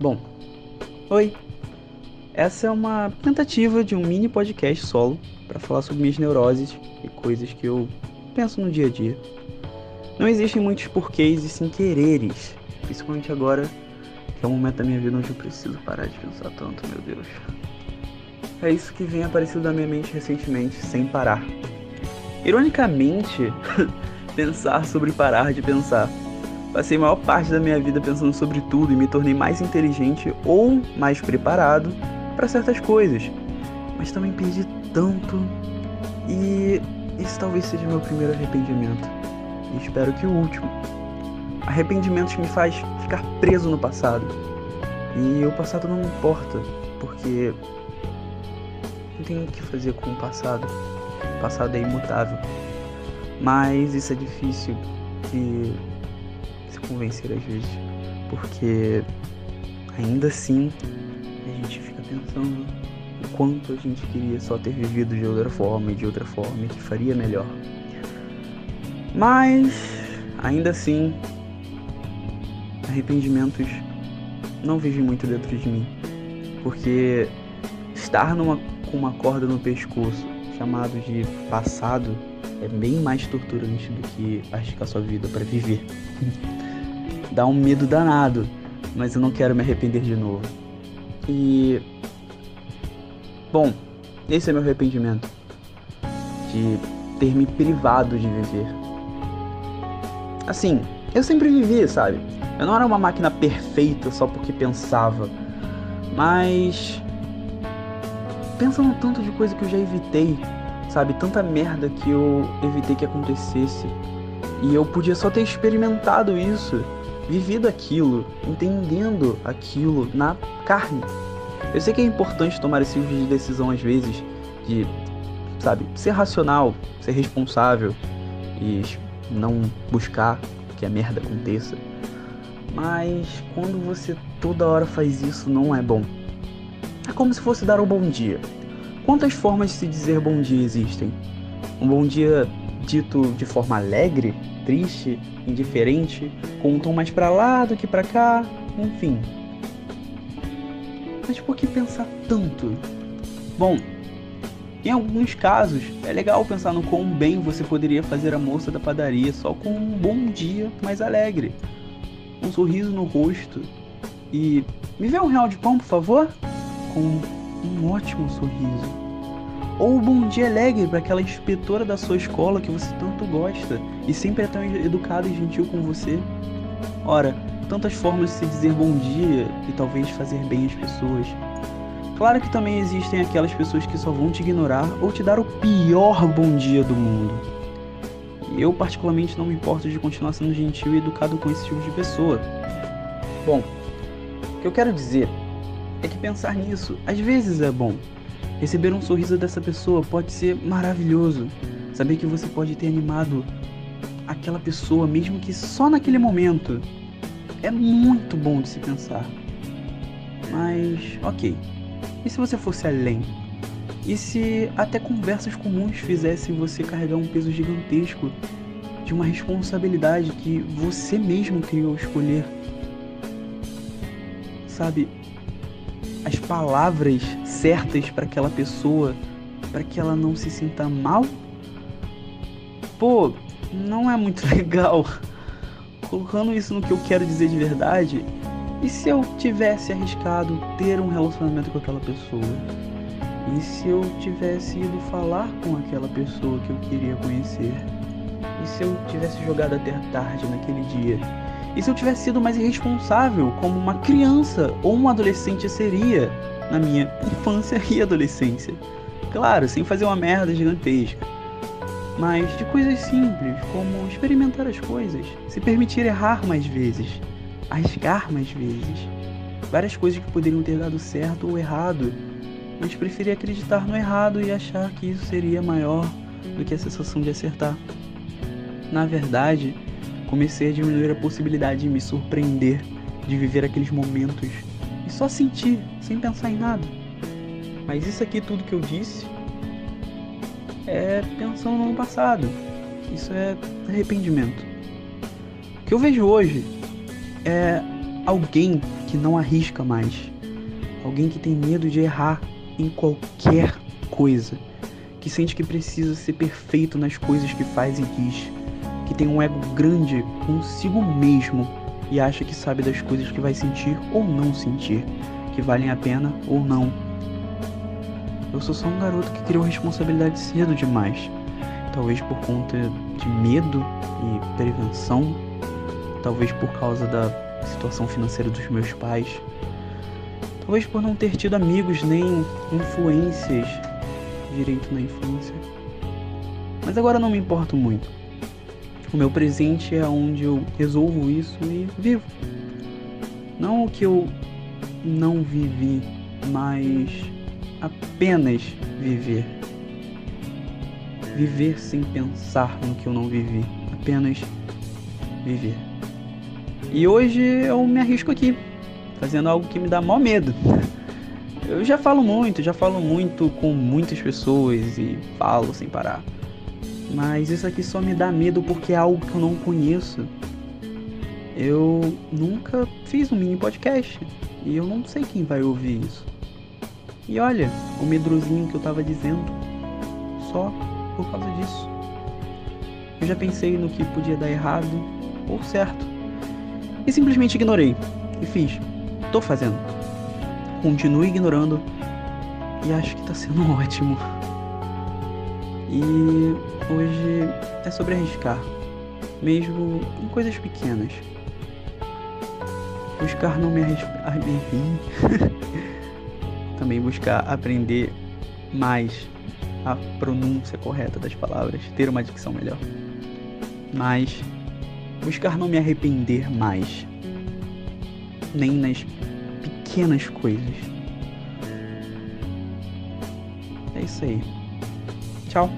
Bom, oi. Essa é uma tentativa de um mini podcast solo para falar sobre minhas neuroses e coisas que eu penso no dia a dia. Não existem muitos porquês e sem quereres, principalmente agora que é um momento da minha vida onde eu preciso parar de pensar tanto, meu Deus. É isso que vem aparecendo na minha mente recentemente, sem parar. Ironicamente, pensar sobre parar de pensar. Passei a maior parte da minha vida pensando sobre tudo e me tornei mais inteligente ou mais preparado para certas coisas. Mas também perdi tanto e esse talvez seja meu primeiro arrependimento. E espero que o último. Arrependimentos me faz ficar preso no passado. E o passado não importa, porque não tenho o que fazer com o passado. O passado é imutável. Mas isso é difícil de se convencer às vezes, porque ainda assim a gente fica pensando o quanto a gente queria só ter vivido de outra forma e de outra forma que faria melhor. Mas ainda assim, arrependimentos não vivem muito dentro de mim, porque estar numa, com uma corda no pescoço, chamado de passado, é bem mais torturante do que arriscar sua vida para viver. Dá um medo danado, mas eu não quero me arrepender de novo. E. Bom, esse é meu arrependimento. De ter me privado de viver. Assim, eu sempre vivi, sabe? Eu não era uma máquina perfeita só porque pensava. Mas. Pensando tanto de coisa que eu já evitei, sabe? Tanta merda que eu evitei que acontecesse. E eu podia só ter experimentado isso, vivido aquilo, entendendo aquilo na carne. Eu sei que é importante tomar esse tipo de decisão às vezes, de, sabe, ser racional, ser responsável e não buscar que a merda aconteça. Mas quando você toda hora faz isso, não é bom. É como se fosse dar um bom dia. Quantas formas de se dizer bom dia existem? Um bom dia dito de forma alegre, triste, indiferente, com um tom mais para lá do que para cá, enfim. Mas por que pensar tanto? Bom, em alguns casos é legal pensar no quão bem você poderia fazer a moça da padaria só com um bom dia mais alegre, um sorriso no rosto e me vê um real de pão, por favor? Com um ótimo sorriso. Ou um bom dia alegre para aquela inspetora da sua escola que você tanto gosta e sempre é tão educada e gentil com você. Ora, tantas formas de se dizer bom dia e talvez fazer bem às pessoas. Claro que também existem aquelas pessoas que só vão te ignorar ou te dar o pior bom dia do mundo. Eu, particularmente, não me importo de continuar sendo gentil e educado com esse tipo de pessoa. Bom, o que eu quero dizer é que pensar nisso às vezes é bom. Receber um sorriso dessa pessoa pode ser maravilhoso. Saber que você pode ter animado aquela pessoa, mesmo que só naquele momento, é muito bom de se pensar. Mas, ok. E se você fosse além? E se até conversas comuns fizessem você carregar um peso gigantesco de uma responsabilidade que você mesmo criou escolher? Sabe, as palavras certas para aquela pessoa, para que ela não se sinta mal? Pô, não é muito legal. Colocando isso no que eu quero dizer de verdade, e se eu tivesse arriscado ter um relacionamento com aquela pessoa? E se eu tivesse ido falar com aquela pessoa que eu queria conhecer? E se eu tivesse jogado até tarde naquele dia? E se eu tivesse sido mais irresponsável, como uma criança ou um adolescente seria na minha infância e adolescência? Claro, sem fazer uma merda gigantesca. Mas de coisas simples, como experimentar as coisas, se permitir errar mais vezes, arriscar mais vezes. Várias coisas que poderiam ter dado certo ou errado, mas preferi acreditar no errado e achar que isso seria maior do que a sensação de acertar. Na verdade, comecei a diminuir a possibilidade de me surpreender, de viver aqueles momentos e só sentir, sem pensar em nada. Mas isso aqui, tudo que eu disse, é pensando no passado. Isso é arrependimento. O que eu vejo hoje é alguém que não arrisca mais. Alguém que tem medo de errar em qualquer coisa. Que sente que precisa ser perfeito nas coisas que faz e diz. Que tem um ego grande consigo mesmo e acha que sabe das coisas que vai sentir ou não sentir, que valem a pena ou não. Eu sou só um garoto que criou responsabilidade cedo demais. Talvez por conta de medo e prevenção, talvez por causa da situação financeira dos meus pais, talvez por não ter tido amigos nem influências direito na infância. Mas agora não me importo muito. O meu presente é onde eu resolvo isso e vivo. Não o que eu não vivi, mas apenas viver. Viver sem pensar no que eu não vivi, apenas viver. E hoje eu me arrisco aqui, fazendo algo que me dá maior medo. Eu já falo muito, já falo muito com muitas pessoas e falo sem parar. Mas isso aqui só me dá medo porque é algo que eu não conheço. Eu nunca fiz um mini podcast e eu não sei quem vai ouvir isso. E olha, o medrozinho que eu tava dizendo, só por causa disso. Eu já pensei no que podia dar errado ou certo e simplesmente ignorei e fiz. Tô fazendo. Continuo ignorando e acho que tá sendo ótimo. E hoje é sobre arriscar, mesmo em coisas pequenas. Buscar não me arriscar. Também buscar aprender mais a pronúncia correta das palavras, ter uma dicção melhor. Mas buscar não me arrepender mais, nem nas pequenas coisas. É isso aí. 敲